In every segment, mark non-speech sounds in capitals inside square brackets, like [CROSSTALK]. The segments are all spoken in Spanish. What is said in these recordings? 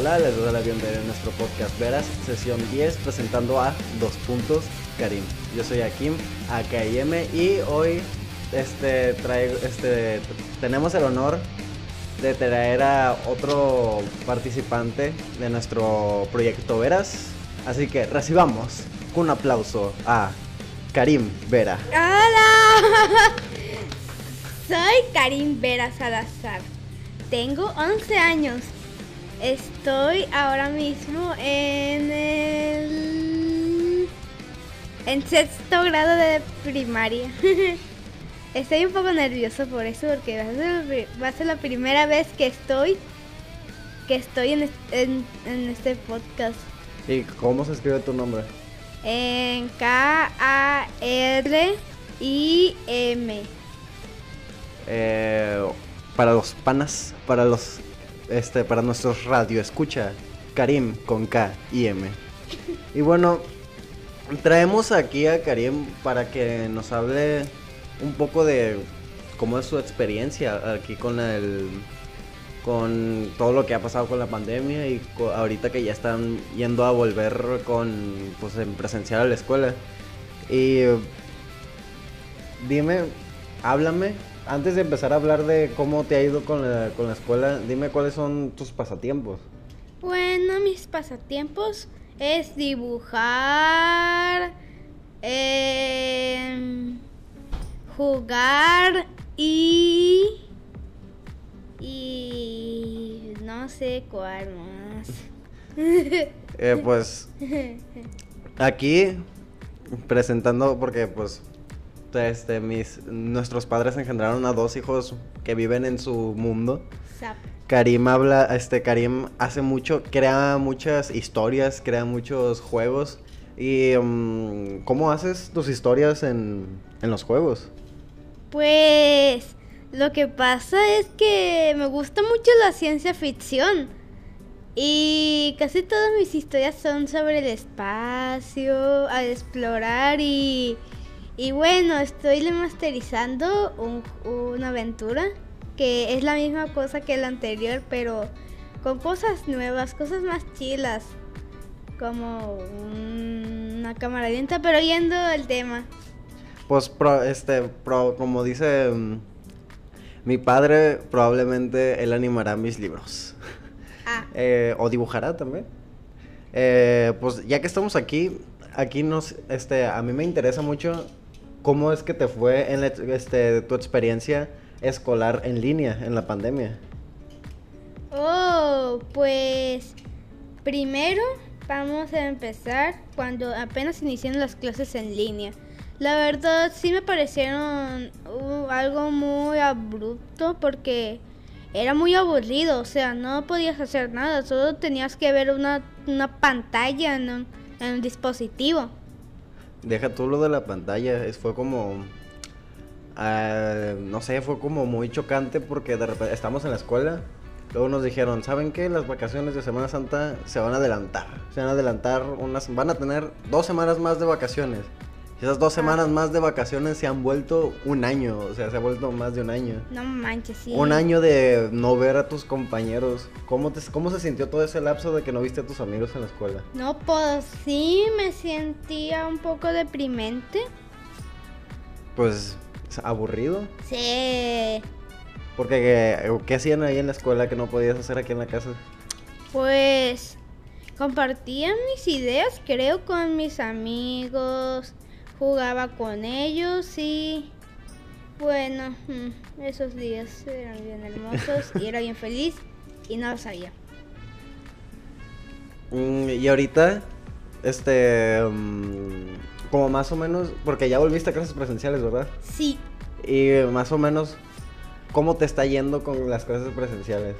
Hola, les doy la bienvenida a nuestro podcast Veras, sesión 10, presentando a Dos Puntos Karim. Yo soy Akim, AKIM, y hoy este, traigo, este, tenemos el honor de traer a otro participante de nuestro proyecto Veras. Así que recibamos con un aplauso a Karim Vera. ¡Hola! [LAUGHS] Soy Karim Vera Salazar. Tengo 11 años. Estoy ahora mismo en el. en sexto grado de primaria. [LAUGHS] Estoy un poco nervioso por eso, porque va a ser, la pri- va a ser la primera vez que estoy. que estoy en, en- en este podcast. ¿Y cómo se escribe tu nombre? En K-A-R-I-M. Eh, para los panas, para los este, para nuestros radio escucha, Karim con K y M. Y bueno, traemos aquí a Karim para que nos hable un poco de cómo es su experiencia aquí con el con todo lo que ha pasado con la pandemia y ahorita que ya están yendo a volver con pues en presencial a la escuela. Y dime, háblame, antes de empezar a hablar de cómo te ha ido con la, con la escuela, dime cuáles son tus pasatiempos. Bueno, mis pasatiempos es dibujar, em, jugar y y no sé cuál más. [LAUGHS] Eh, pues [LAUGHS] aquí presentando porque pues este mis nuestros padres engendraron a dos hijos que viven en su mundo. Zap. Karim habla, este Karim hace mucho, crea muchas historias, crea muchos juegos. ¿Y mm, cómo haces tus historias en, en los juegos? Pues lo que pasa es que me gusta mucho la ciencia ficción. Y casi todas mis historias son sobre el espacio, al explorar y, y bueno, estoy remasterizando un- una aventura que es la misma cosa que la anterior, pero con cosas nuevas, cosas más chilas, como una cámara lenta, pero yendo al tema. Pues pro- este, pro- como dice mm, mi padre, probablemente él animará mis libros. Ah, [LAUGHS] Eh, o dibujará también. Eh, pues ya que estamos aquí, aquí nos, este, a mí me interesa mucho cómo es que te fue en la este, tu experiencia escolar en línea en la pandemia. Oh, pues primero vamos a empezar cuando apenas iniciaron las clases en línea. La verdad sí me parecieron uh, algo muy abrupto porque era muy aburrido, o sea, no podías hacer nada, solo tenías que ver una, una pantalla en un, en un dispositivo. Deja tú lo de la pantalla, es, fue como, ah, no sé, fue como muy chocante porque de repente estamos en la escuela, luego nos dijeron, ¿saben qué? Las vacaciones de Semana Santa se van a adelantar, se van a adelantar unas, van a tener dos semanas más de vacaciones. Esas dos semanas más de vacaciones se han vuelto un año, o sea, se ha vuelto más de un año. No manches, sí. Un año de no ver a tus compañeros. ¿Cómo, te, ¿Cómo se sintió todo ese lapso de que no viste a tus amigos en la escuela? No, pues sí me sentía un poco deprimente. Pues aburrido. Sí. Porque, ¿qué, qué hacían ahí en la escuela que no podías hacer aquí en la casa? Pues compartía mis ideas, creo, con mis amigos, jugaba con ellos y bueno, mm, esos días eran bien hermosos y era bien feliz y no lo sabía. [LAUGHS] Mm, y ahorita, este, mm, como más o menos, porque ya volviste a clases presenciales, ¿verdad? Sí, Y más o menos, ¿cómo te está yendo con las clases presenciales?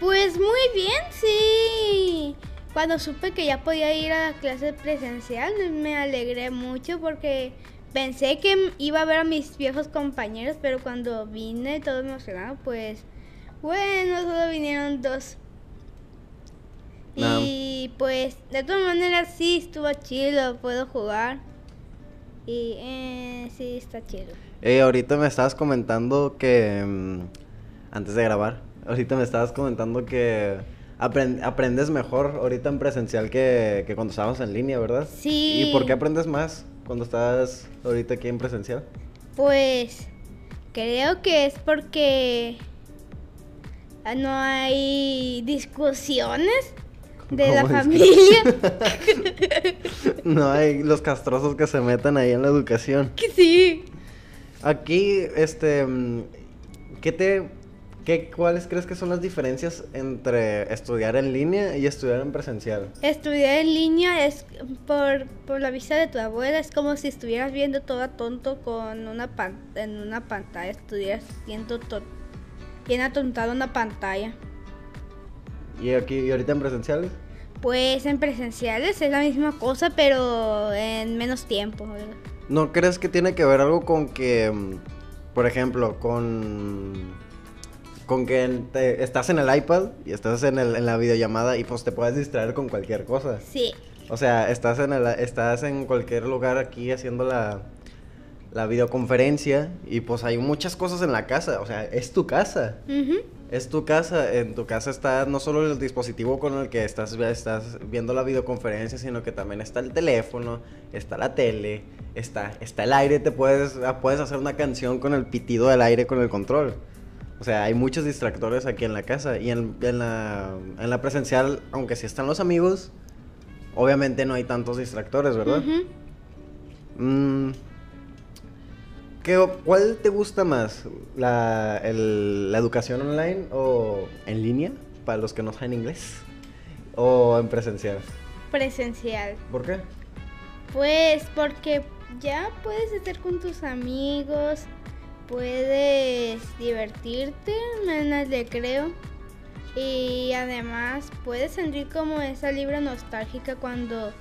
pues muy bien, sí. Cuando supe que ya podía ir a la clase presencial, me alegré mucho porque pensé que iba a ver a mis viejos compañeros, pero cuando vine todo emocionado, pues bueno, solo vinieron dos. No. Y pues de todas maneras sí estuvo chido, puedo jugar. Y eh, sí está chido. Eh, ahorita me estabas comentando que, mm, antes de grabar, ahorita me estabas comentando que aprendes mejor ahorita en presencial que, que cuando estábamos en línea, ¿verdad? Sí. ¿Y por qué aprendes más cuando estás ahorita aquí en presencial? Pues creo que es porque no hay discusiones de la familia. [LAUGHS] no hay los castrosos que se metan ahí en la educación. Que sí. Aquí, este, ¿qué te, qué, cuáles crees que son las diferencias entre estudiar en línea y estudiar en presencial? Estudiar en línea es por, por la vista de tu abuela, es como si estuvieras viendo todo tonto con una en una pantalla, estuvieras viendo bien atontado una pantalla. ¿Y aquí, y ahorita en presenciales? Pues en presenciales es la misma cosa, pero en menos tiempo. ¿No crees que tiene que ver algo con que, por ejemplo, con con que estás en el iPad y estás en, el, en la videollamada y pues te puedes distraer con cualquier cosa? Sí. O sea, estás en, el, estás en cualquier lugar aquí haciendo la, la videoconferencia y pues hay muchas cosas en la casa, o sea, es tu casa. Es tu casa, en tu casa está no solo el dispositivo con el que estás, estás viendo la videoconferencia, sino que también está el teléfono, está la tele, está, está el aire, te puedes, ah, puedes hacer una canción con el pitido del aire con el control. O sea, hay muchos distractores aquí en la casa y en, la, en la presencial, aunque sí están los amigos, obviamente no hay tantos distractores, ¿verdad? ¿Qué, ¿Cuál te gusta más? ¿La, ¿La educación online o en línea? Para los que no saben inglés. ¿O en presencial? Presencial. ¿Por qué? Pues porque ya puedes estar con tus amigos, puedes divertirte en el recreo y además puedes sentir como esa libra nostálgica cuando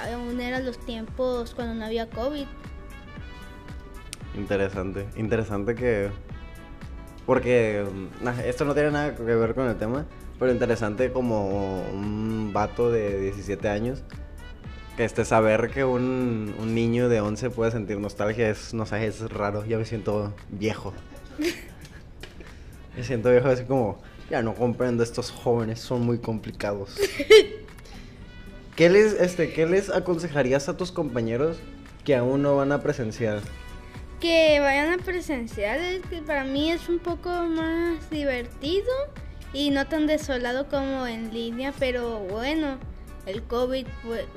aún eran los tiempos cuando no había COVID. Interesante, interesante que... Porque esto no tiene nada que ver con el tema, pero interesante como un vato de 17 años este saber que un, un, niño de 11 puede sentir nostalgia es, no sé, es raro. Ya me siento viejo. me siento viejo así como, ya no comprendo, estos jóvenes son muy complicados. [LAUGHS] ¿Qué les, este, ¿Qué les aconsejarías a tus compañeros que aún no van a presenciar? que vayan a presenciales, que para mí es un poco más divertido y no tan desolado como en línea, pero bueno, el COVID,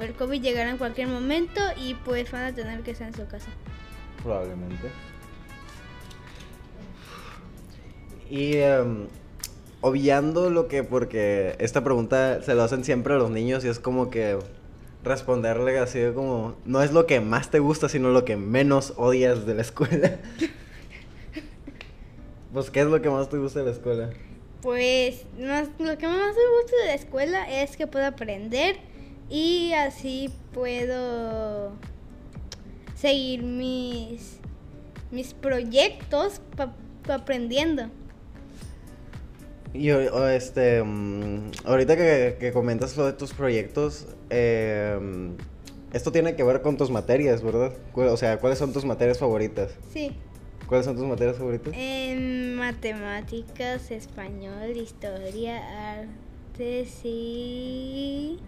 el COVID llegará en cualquier momento y pues van a tener que estar en su casa. Probablemente. Y um, obviando lo que, porque esta pregunta se lo hacen siempre a los niños y es como que responderle así como, no es lo que más te gusta, sino lo que menos odias de la escuela. [LAUGHS] pues, ¿qué es lo que más te gusta de la escuela? Pues, lo que más me gusta de la escuela es que puedo aprender y así puedo seguir mis, mis proyectos aprendiendo. Y este, mm, ahorita que, comentas lo de tus proyectos, em, esto tiene que ver con tus materias, ¿verdad? O sea, ¿cuáles son tus materias favoritas? Sí. ¿Cuáles son tus materias favoritas? En matemáticas, español, historia, artes y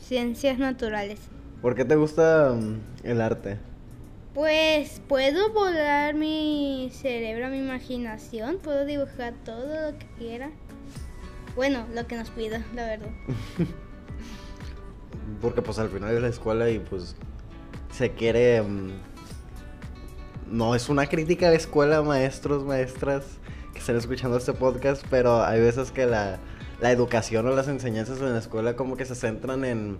ciencias naturales. ¿Por qué te gusta mm, el arte? Pues puedo volar mi cerebro, mi imaginación, puedo dibujar todo lo que quiera. Bueno, lo que nos pida, la verdad. [LAUGHS] Porque pues al final es la escuela y pues se quiere... No es una crítica la escuela, maestros, maestras que estén escuchando este podcast, pero hay veces que la, la educación o las enseñanzas en la escuela como que se centran en...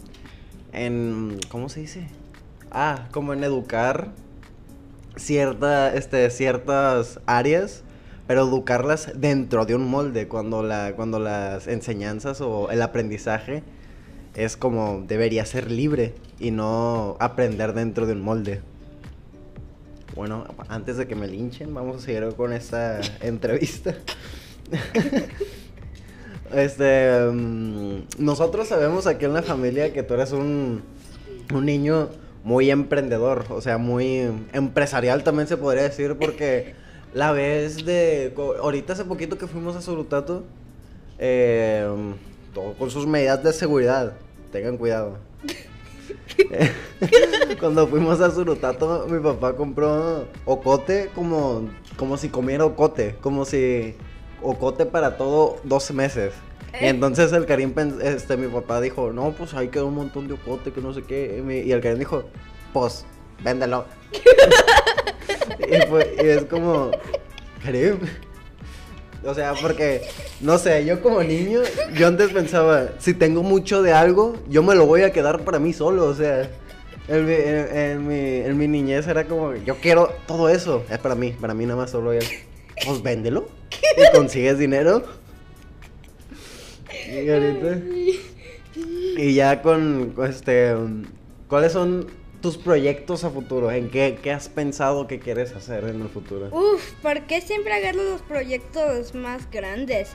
en ¿Cómo se dice? Ah, como en educar cierta, este, ciertas áreas, pero educarlas dentro de un molde, cuando, la, cuando las enseñanzas o el aprendizaje es como debería ser libre y no aprender dentro de un molde. Bueno, antes de que me linchen, vamos a seguir con esta [LAUGHS] entrevista. este, mm, nosotros sabemos aquí en la familia que tú eres un, un niño muy emprendedor, o sea, muy empresarial también se podría decir, porque la vez de. Ahorita hace poquito que fuimos a Surutato, Eh, todo con sus medidas de seguridad. Tengan cuidado. [LAUGHS] Cuando fuimos a Surutato, mi papá compró ocote como, como si comiera ocote, como si ocote para todo 12 meses. Y Eh. entonces el Karim, este, mi papá dijo, no, pues ahí quedó un montón de ocote, que no sé qué. Y, y el Karim dijo, pues, véndelo. [LAUGHS] y, fue- y es como, Karim. O sea, porque, no sé, yo como niño, yo antes pensaba, si tengo mucho de algo, yo me lo voy a quedar para mí solo, o sea, en mi, en- en mi, en mi niñez era como, yo quiero todo eso, es para mí, para mí nada más solo es, pues véndelo y consigues dinero. Y ahorita, y ya con, este, ¿cuáles son tus proyectos a futuro? ¿En qué, has pensado que quieres hacer en el futuro? Uf, ¿por qué siempre agarro los proyectos más grandes?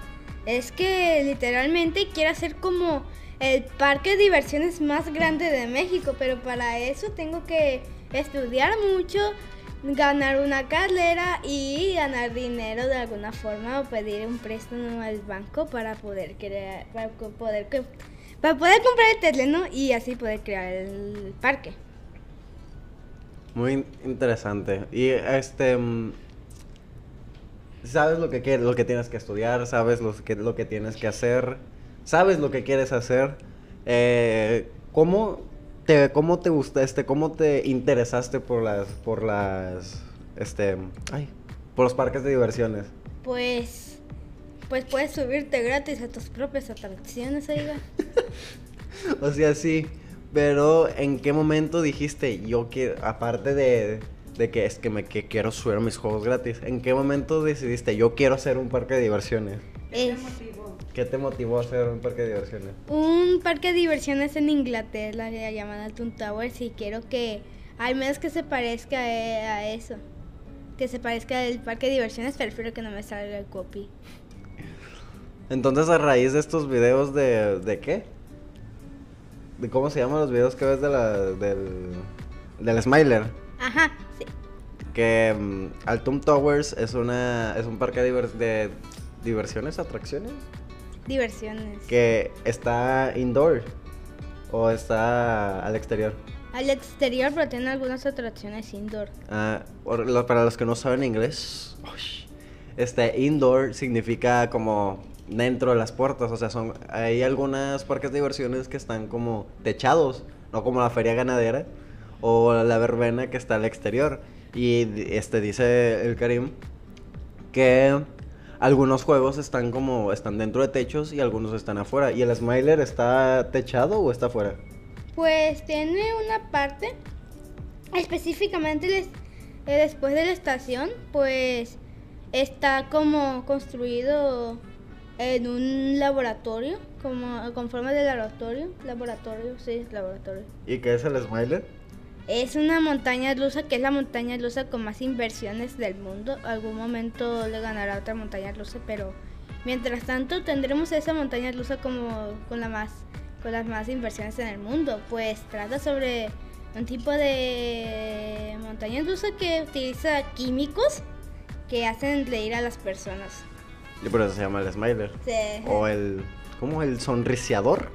Es que literalmente quiero hacer como el parque de diversiones más grande de México, pero para eso tengo que estudiar mucho, ganar una carrera y ganar dinero de alguna forma o pedir un préstamo al banco para poder crear, para poder para poder comprar el terreno y así poder crear el parque. Muy in- interesante. Y este mm, sabes lo que quieres, lo que tienes que estudiar, sabes lo que lo que tienes que hacer, sabes lo que quieres hacer. Eh, ¿cómo te cómo te gusta este cómo te interesaste por las por las este ay, por los parques de diversiones? Pues, pues puedes subirte gratis a tus propias atracciones, oiga. [LAUGHS] O sea, sí, pero ¿en qué momento dijiste yo quiero aparte de de que es que me que quiero subir a mis juegos gratis? ¿En qué momento decidiste yo quiero hacer un parque de diversiones? Es ¿Qué te motivó a hacer un parque de diversiones? un parque de diversiones en Inglaterra que llaman Toon Towers y quiero que al menos que se parezca a, eso. Que se parezca al parque de diversiones, pero espero que no me salga el copy. Entonces, a raíz de estos videos de... ¿De qué? ¿De cómo se llaman los videos que ves de la, del... Del Smiler? Ajá, sí. Que mm, Altum Towers es una... Es un parque de, de diversiones, atracciones. Diversiones. Que está indoor. O está al exterior. Al exterior, pero tiene algunas atracciones indoor. Ah, para los que no saben inglés, este indoor significa como dentro de las puertas, o sea, son hay algunas parques de diversiones que están como techados, no como la feria ganadera o la verbena que está al exterior. Y este dice el Karim que algunos juegos están como están dentro de techos y algunos están afuera. ¿Y el Smiler está techado o está afuera? Pues tiene una parte, específicamente eh, después de la estación, pues está como construido en un laboratorio, como con forma de laboratorio, laboratorio, sí, laboratorio. ¿Y qué es el Smiler? Es una montaña rusa que es la montaña rusa con más inversiones del mundo. Algún momento le ganará otra montaña rusa, pero mientras tanto tendremos esa montaña rusa como con la más con las más inversiones en el mundo. Pues trata sobre un tipo de montaña rusa que utiliza químicos que hacen reír a las personas. Y por eso se llama el Smiler. Se- O el. ¿Cómo? El sonriciador.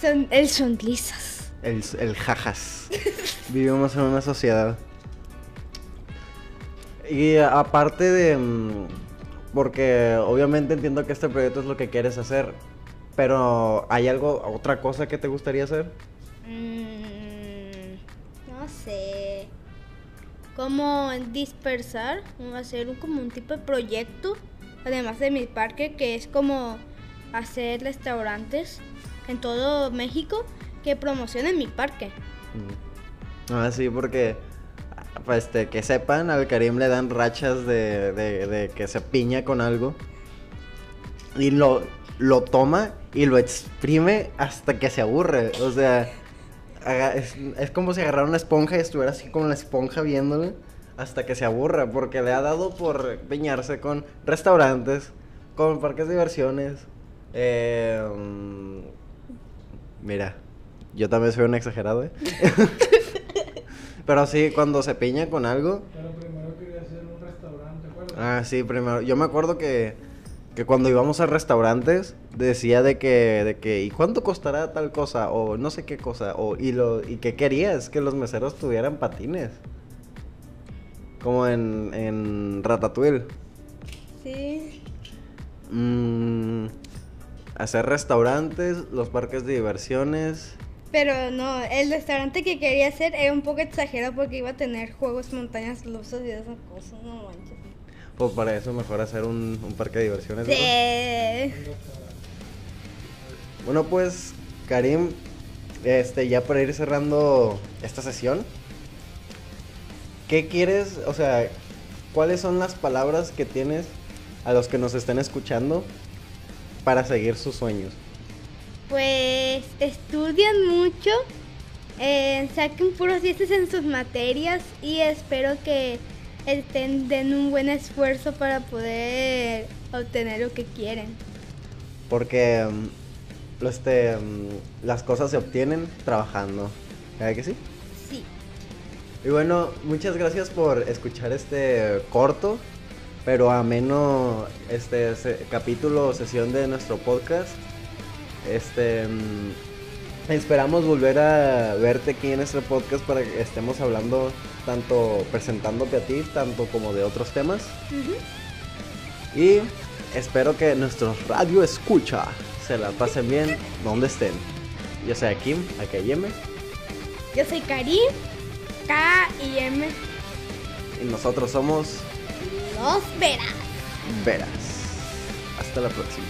son, el sonrisas. El, el jajas. Vivimos en una sociedad. Y aparte de. mm, Porque obviamente entiendo que este proyecto es lo que quieres hacer. Pero ¿hay algo, otra cosa que te gustaría hacer? Mm, no sé. Como dispersar, hacer un, como un tipo de proyecto, además de mi parque, que es como hacer restaurantes en todo México que promocionen mi parque. Mm. Ah, sí, porque. Pues este, que sepan, al Karim le dan rachas de, de- que se piña con algo. Y lo, lo toma y lo exprime hasta que se aburre. O sea, es, es como si agarrara una esponja y estuviera así con la esponja viéndole hasta que se aburra. Porque le ha dado por piñarse con restaurantes, con parques de diversiones. eh, mira, yo también soy un exagerado, ¿eh? [LAUGHS] Pero sí, cuando se piña con algo. Pero primero quería hacer un restaurante. Ah, sí, primero. Yo me acuerdo que, que cuando íbamos a restaurantes decía de que, de que, ¿y cuánto costará tal cosa? O no sé qué cosa, o, y, lo, y qué querías, que los meseros tuvieran patines. Como en, en Ratatouille. Sí. Mm, hacer restaurantes, los parques de diversiones. Pero no, el restaurante que quería hacer era un poco exagerado porque iba a tener juegos, montañas rusas y esas cosas, no manches. Pues para eso mejor hacer un, un parque de diversiones. Sí. Bueno, pues, Karim, este, ya para ir cerrando esta sesión, ¿qué quieres? O sea, ¿cuáles son las palabras que tienes a los que nos estén escuchando para seguir sus sueños? Pues estudian mucho, eh, saquen puros 10 en sus materias y espero que estén, den un buen esfuerzo para poder obtener lo que quieren. Porque lo- este, mm, las cosas se obtienen trabajando. ¿Verdad que sí? Y bueno, muchas gracias por escuchar este corto, pero ameno este se- capítulo o sesión de nuestro podcast. Este mm, esperamos volver a verte aquí en nuestro podcast para que estemos hablando tanto presentándote a ti, tanto como de otros temas. Y espero que nuestros radio escucha se la pasen bien donde estén. Yo soy Kim, acá y M, Yo soy Karim, K y M. y nosotros somos Los verás. Veras. Hasta la próxima.